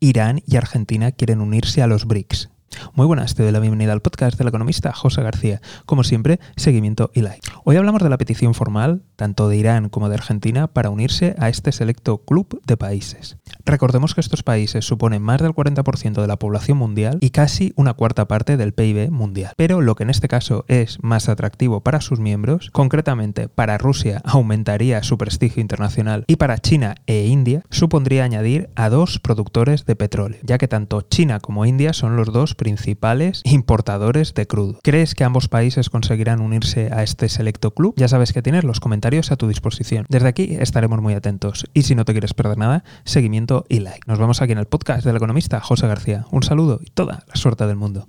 Irán y Argentina quieren unirse a los BRICS. Muy buenas, te doy la bienvenida al podcast del economista José García. Como siempre, seguimiento y like. Hoy hablamos de la petición formal, tanto de Irán como de Argentina, para unirse a este selecto club de países. Recordemos que estos países suponen más del 40% de la población mundial y casi una cuarta parte del PIB mundial. Pero lo que en este caso es más atractivo para sus miembros, concretamente para Rusia aumentaría su prestigio internacional y para China e India supondría añadir a dos productores de petróleo, ya que tanto China como India son los dos principales importadores de crudo. ¿Crees que ambos países conseguirán unirse a este selecto club? Ya sabes que tienes los comentarios a tu disposición. Desde aquí estaremos muy atentos y si no te quieres perder nada, seguimiento y like. Nos vemos aquí en el podcast del economista José García. Un saludo y toda la suerte del mundo.